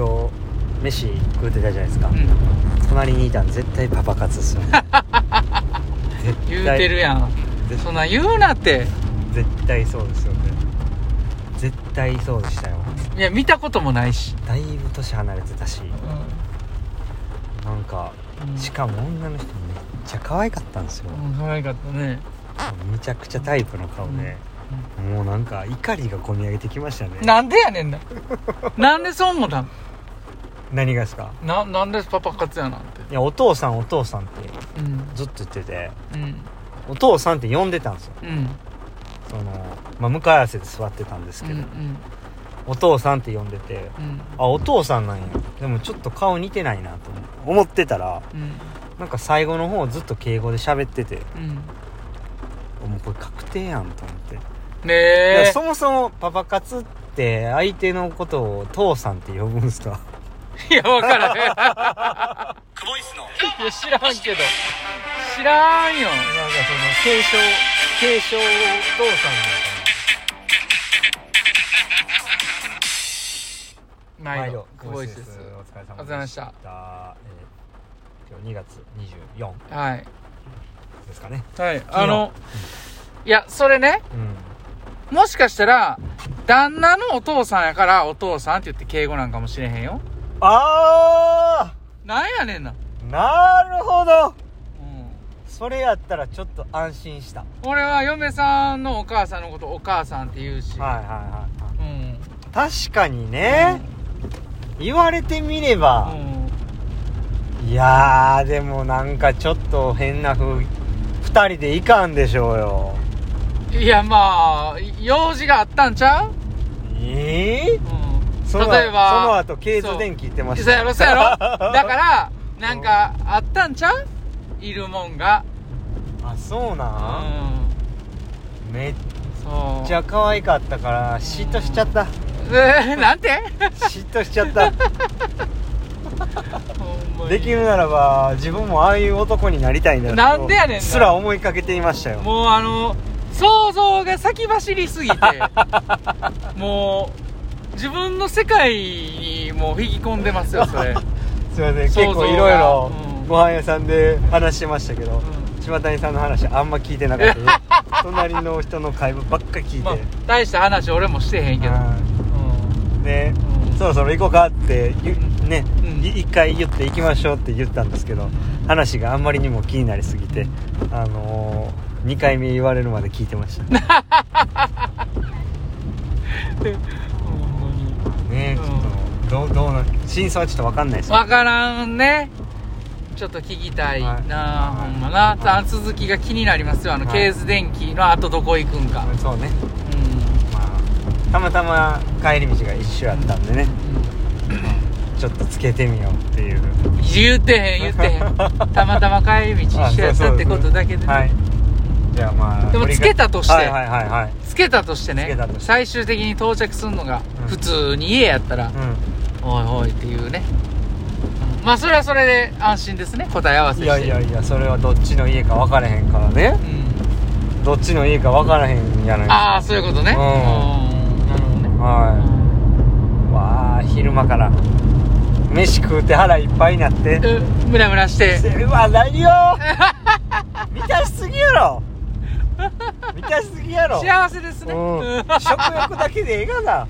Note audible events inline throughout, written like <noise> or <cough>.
今日飯食うてたじゃないですか、うん。隣にいたん絶対パパ活ですよ <laughs> 絶言うてるやん。絶そんな言うなって。絶対そうですよね。絶対そうでしたよ。いや見たこともないし、だいぶ年離れてたし。なんかうん。しかも女の人めっちゃ可愛かったんですよ、うん可愛かったね。めちゃくちゃタイプの顔で、もうなんか怒りがこみ上げてきましたね。なんでやねんな。なんでそう思ったん？何がですか？ななんでパパ活やなんて。いやお父さんお父さんってうん。ずっと言ってて。うん。お父さんって呼んでたんですよ。うん。その、まあ、向かい合わせで座ってたんですけど、うんお父さんって呼んでて。うん。あお父さんなんや。でもちょっと顔似てないなと思ってたらうん。なんか最後の方ずっと敬語で喋ってて。うん。もうこれ確定やんと思って、ねいえやそもそもパパ活って相手のことを父さんって呼ぶんすか？いや分からへん。いクボイスの。や知らんけど。知らんよ。なんかその継承継承お父さんなの。かな毎度久保井です。お疲れ様でしたお疲れ様でした。えー今日2月24はい。ですかね。はい。あのいやそれね。うん。もしかしたら旦那のお父さんやからお父さんって言って敬語なんかもしれへんよあなんやねんな。ーなるほど。うん。それやったらちょっと安心した。俺は嫁さんのお母さんのことお母さんって言うし。はいはいはいはい。うん。確かにね、言われてみれば。う、ん。いやーでもなんかちょっと変な風二人でいかんでしょうよ。いやまあ用事があったんちゃう、ええうん、その例えば。その後ケーズ電気言ってました。そうやろそうやろ。<laughs> だからなんかあったんちゃう？いるもんが。あそううなん、ん。めっちゃ可愛かったから嫉妬しちゃった。えー、なんて？嫉妬しちゃった。<laughs> できるならば自分もああいう男になりたいんだなんでやねんな。すら思いかけていましたよ。もうあの想像が先走りすぎて。<laughs> もう自分の世界にもう引き込んでますよそれ、<laughs> すいません。結構いろいろうん。ご飯屋さんで話してましたけど、うん。島谷さんの話あんま聞いてなかった <laughs> 隣の人の会話ばっか聞いて、まあ、大した話俺もしてへんけど、はういで、うん。そろそろ行こうかってゆね、うん。い一回言って行きましょうって言ったんですけど話があんまりにも気になりすぎてあのー、2回目言われるまで聞いてました <laughs> どうどうな真相はちょっと分かんないです分からんね。ちょっと聞きたいな、はい。ほんまな、あ続きが気になりますよ。あの、はい。ケース電気の後どこ行くんか、そうね。うまあたまたま帰り道が一緒やったんでね。ん。ちょっとつけてみようっていう。言ってへん言ってへん。<laughs> たまたま帰り道一緒やったってことだけでね。はい。じゃあまあでもつけたとして。はいはいはいはい。つけたとしてね。つけたとして。最終的に到着するのがうん。普通に家やったら、うおいおいっていうね。まあそれはそれで安心ですね。答え合わせんして。いやいやいやそれはどっちの家か分からへんからね。うん。どっちの家か分からへんやないああそういうことね。うん。うんなるほどね。はい。わあ昼間から。飯食うて腹いっぱいになって。うんムラムラして。<laughs> うわ何よ <laughs> 満たしすぎやろ <laughs> 満たしすぎやろ。幸せですね。うん。うん食欲だけでええが。な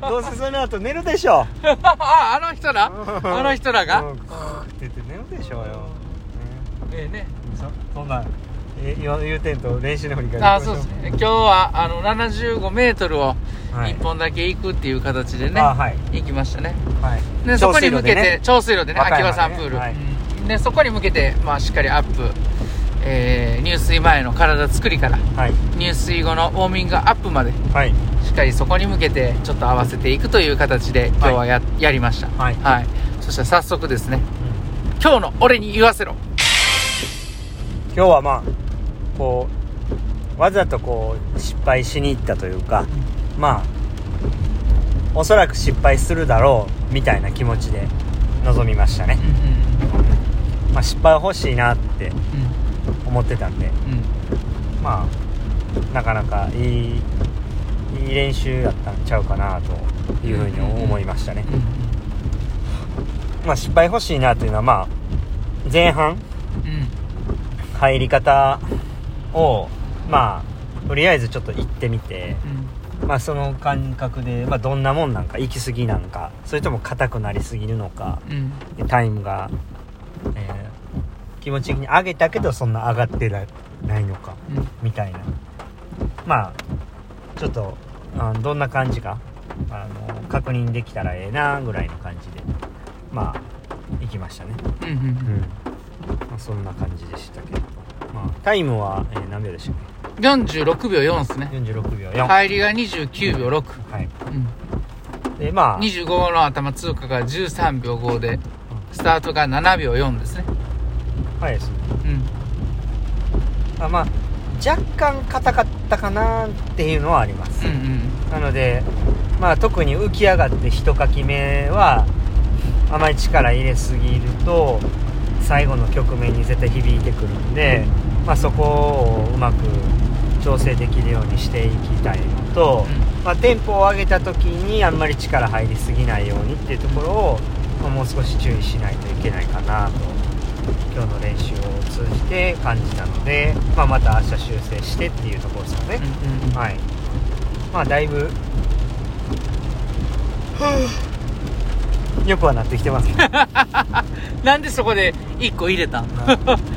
<laughs> どうせその後寝るでしょああの人ら？あの人らが？うん。クーって言って寝るでしょうよ、ねええね。そそんなんえ言うてんと練習の振り返りあそうですね。今日はあの75メートルをはい。1本だけ行くっていう形でね、あはい。行きましたね。はい。でそこに向けて長水路でね。秋葉山プール、ねはい。うんでそこに向けて、まあ、しっかりアップ、えー入水前の体作りからはい。入水後のウォーミングアップまではい。しっかりそこに向けてちょっと合わせていくという形で今日はや,、やりました。はい。そしたら早速ですね今日の俺に言わせろ。今日はまあこうわざとこう失敗しに行ったというかまあおそらく失敗するだろうみたいな気持ちで臨みましたね。うん、まあ、失敗は欲しいなってうん思ってたんで。うん。まあなかなかいいいい練習だったんちゃうかなというふうに思いましたね。うんまあ、失敗欲しいなというのはまあ前半うん。入り方をまあとりあえずちょっと行ってみて、うん。まあ、その感覚で、まあ、どんなもんなんか行き過ぎなんかそれとも硬くなりすぎるのかうん。タイムが、えー気持ち的に上げたけどそんな上がってなないのかうん。みたいな。まあちょっとあどんな感じかあの確認できたらええなぐらいの感じでまあ行きましたね。うんうんうん、まあ、そんな感じでしたけど。まあタイムは、えー何秒でしたっ46秒4ですね。け46秒4はい、入りが29秒6、うん、でまあ25の頭通過が13秒5でスタートが7秒4ですねはいです。ねうん。あまあ若干硬かったかなっていうのはあります、うんうん。なのでまあ特に浮き上がって一かき目はあまり力入れすぎると最後の局面に絶対響いてくるんで、まあ、そこをうまく調整できるようにしていきたいのと、まあ、テンポを上げた時にあんまり力入りすぎないようにっていうところを、まあもう少し注意しないといけないかなと今日の練習を通じて感じたので、まあ、また明日修正してっていうところですかね。うんうんはい。まあだいぶ、よくはなってきてますけど、<laughs> なんでそこで1個入れたん？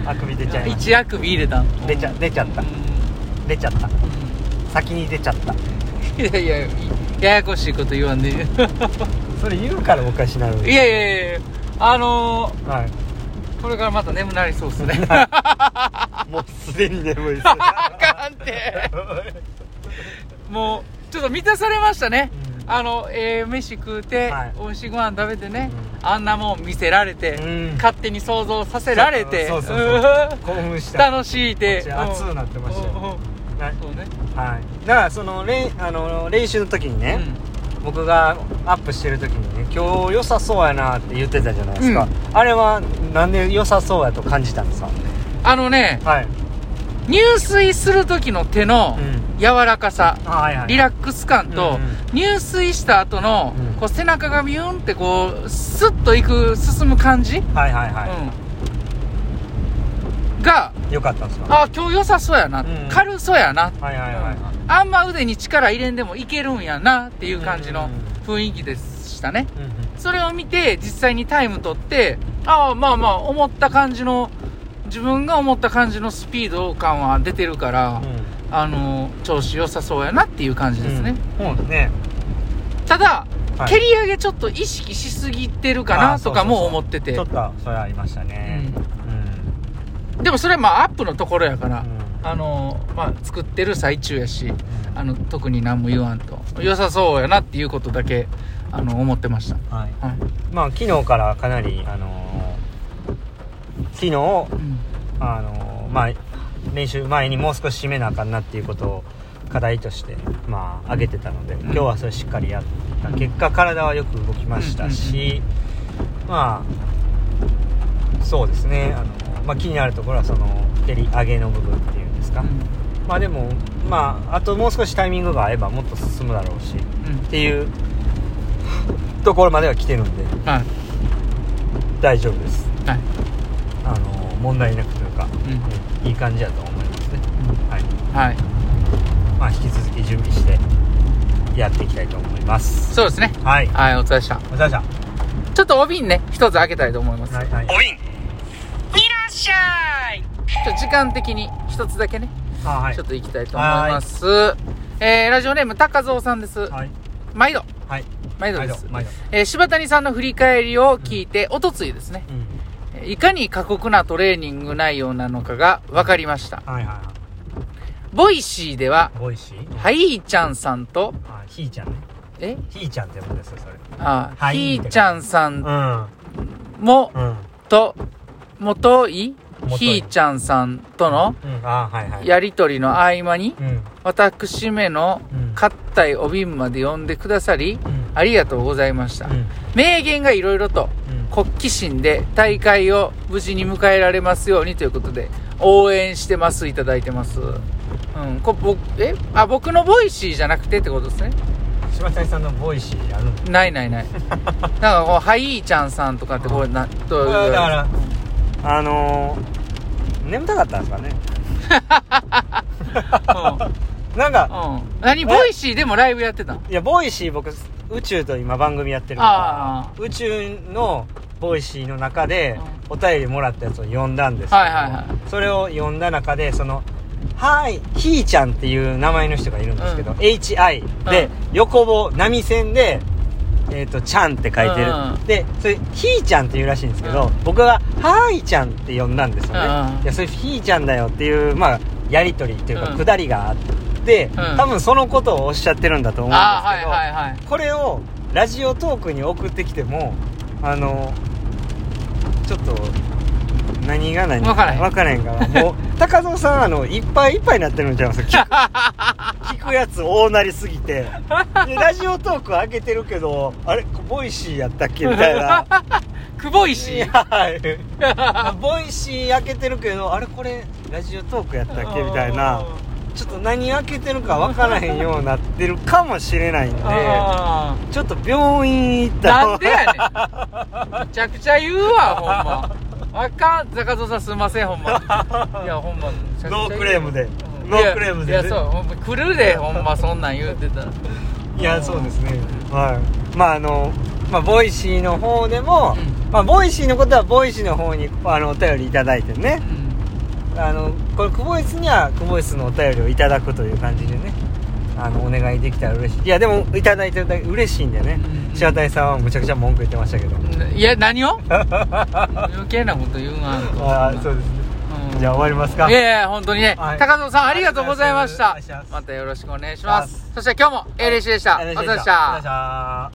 あくび出ちゃいまし1あくび入れた。出ちゃ、出ちゃったう。出ちゃった。先に出ちゃった。んいやいやややこしいこと言わんでいそれ言うからおかしなる。やいやいやいやあのはい。ー、これからまた眠なりそうっすね。<laughs> もうすでに眠いです。あかんて。<laughs> もうちょっと満たされましたね、うん。あのええ飯食うて、はい。美味しいご飯食べてね、うあんなもん見せられて、うん。勝手に想像させられてそうそうそう興奮した。楽しいて。熱くなってましたよ。うんうん。うんはい。そうね、はい。だからその練あの練習の時にね、僕がアップしてる時にね今日良さそうやなって言ってたじゃないですか、うん。あれはなんで良さそうやと感じたんですか？あのねはい、入水する時の手のうん。柔らかさ、あはいはいリラックス感と、うんうん。入水した後の、うん。こう背中がビューンってこうスッといく進む感じ、はいはいはうん、がい、よかったんですか？あ今日良さそうやな、うん。軽そうやな、はいはいはいはいあんま腕に力入れんでもいけるんやなっていう感じのうん雰囲気でしたね。うんうん。それを見て実際にタイム取ってああまあまあ思った感じの自分が思った感じのスピード感は出てるから、あの調子良さそうやなっていう感じですね、うん、そうですね。ただ、はい。蹴り上げちょっと意識しすぎてるかなとかもそうそうそう。思ってて。ちょっとそれありましたね。うん、でもそれはまあアップのところやから、うんあのまあ作ってる最中やしあの特に何も言わんと。良さそうやなっていうことだけあの思ってました。はい。はい、まあ昨日からかなりあのー昨日うん。あのまあ練習前にもう少し締めなあかんなっていうことを課題としてまあ上げてたので、今日はそれしっかりやった結果体はよく動きましたし、まあそうですね。あの、まあ、気になるところはその蹴り上げの部分っていうんですか、まあでもまああともう少しタイミングが合えばもっと進むだろうしっうん。ていうところまでは来てるんではい。大丈夫です。はい。あの問題なくというか、うん。いい感じだと思いますね。はい。はい。まあ、引き続き準備してやっていきたいと思います。そうですね。はい。はいお疲れでした。お疲れ様でちょっとお瓶ね一つ開けたいと思います、したはい。はいいらっしゃいちょっと時間的に一つだけね、あはい。ちょっと行きたいと思います。えー、ラジオネーム高蔵さんです、はい。毎度。はい。毎度です。毎度えー柴谷さんの振り返りを聞いて、おとついですね。うん。えーいかに過酷なトレーニング内容なのかが分かりました。はいはいはボイシーではいボイシー？はいーちゃんさんとあひーちゃんね。え？ひーちゃんってことですよそれ。あはいひーちゃんさんうん。もうん。と元井元井ひーちゃんさんとのやりとりの合間にうん。私めのうん硬いお瓶まで呼んでくださりうん。ありがとうございました。うん。名言がいろいろとうん。克己心で大会を無事に迎えられますようにということで応援してますいただいてます。うん。こ僕え？あ僕のボイシーじゃなくてってことですね。柴谷さんのボイシーあるの？ないないない。<laughs> なんかこうハイーちゃんさんとかってこうなどうだからあのー、眠たかったんですかね。<laughs> なんかうん、うん、何ボイシーでもライブやってたん？いやボイシー僕宇宙と今番組やってるあから宇宙のボイシーの中でお便りもらったやつを読んだんですけどはいはいはい。それを読んだ中でその「はいひーちゃん」っていう名前の人がいるんですけど、うん。HI で、うん。横棒波線でえっ、と、ちゃんって書いてる。うん。で、それ、ひーちゃんっていうらしいんですけど、うん。僕が、はーいちゃんって呼んだんですよね。うん。いや、それひーちゃんだよっていう、まあ、やりとりっていうか、うん。くだりがあって、うん。多分そのことをおっしゃってるんだと思うんですけど、はいはいはいこれをラジオトークに送ってきてもあのちょっと何が何わか分からへんからもう高蔵さんあのいっぱいいっぱいになってるんちゃいます？聞 <laughs> くやつ多なりすぎて。でラジオトーク開けてるけどあれボイシーやったっけみたいな。久保石いやはい。ボイシー開けてるけどあれこれラジオトークやったっけみたいな。ちょっと何開けてるか分からへんようになってるかもしれないんであちょっと病院行っーたなんでやねん。<laughs> めちゃくちゃ言うわほんま。あかん。坂戸さんすいませんほんま。いやほんまノークレームで。うんノークレームでいやいやそう来るで <laughs> ほんまそんなん言うてた。らいやそうですね。はい。まああのまあボイシーの方でも、うまあボイシーのことはボイシーの方にあのお便りいただいてね。うん。あのこれクボイスにはクボイスのお便りをいただくという感じでね。あのお願いできたら嬉しい。いやでもいただいてるだけ嬉しいんでね。うん。柴谷さんはむちゃくちゃ文句言ってましたけど。いや何を？余計なこと言うなああそうですじゃあ終わりますか。いやいや本当にね、はい。高野さんありがとうございました。またよろしくお願いします。そして今日も A レシでした、お疲れ様でした。お疲れ様でした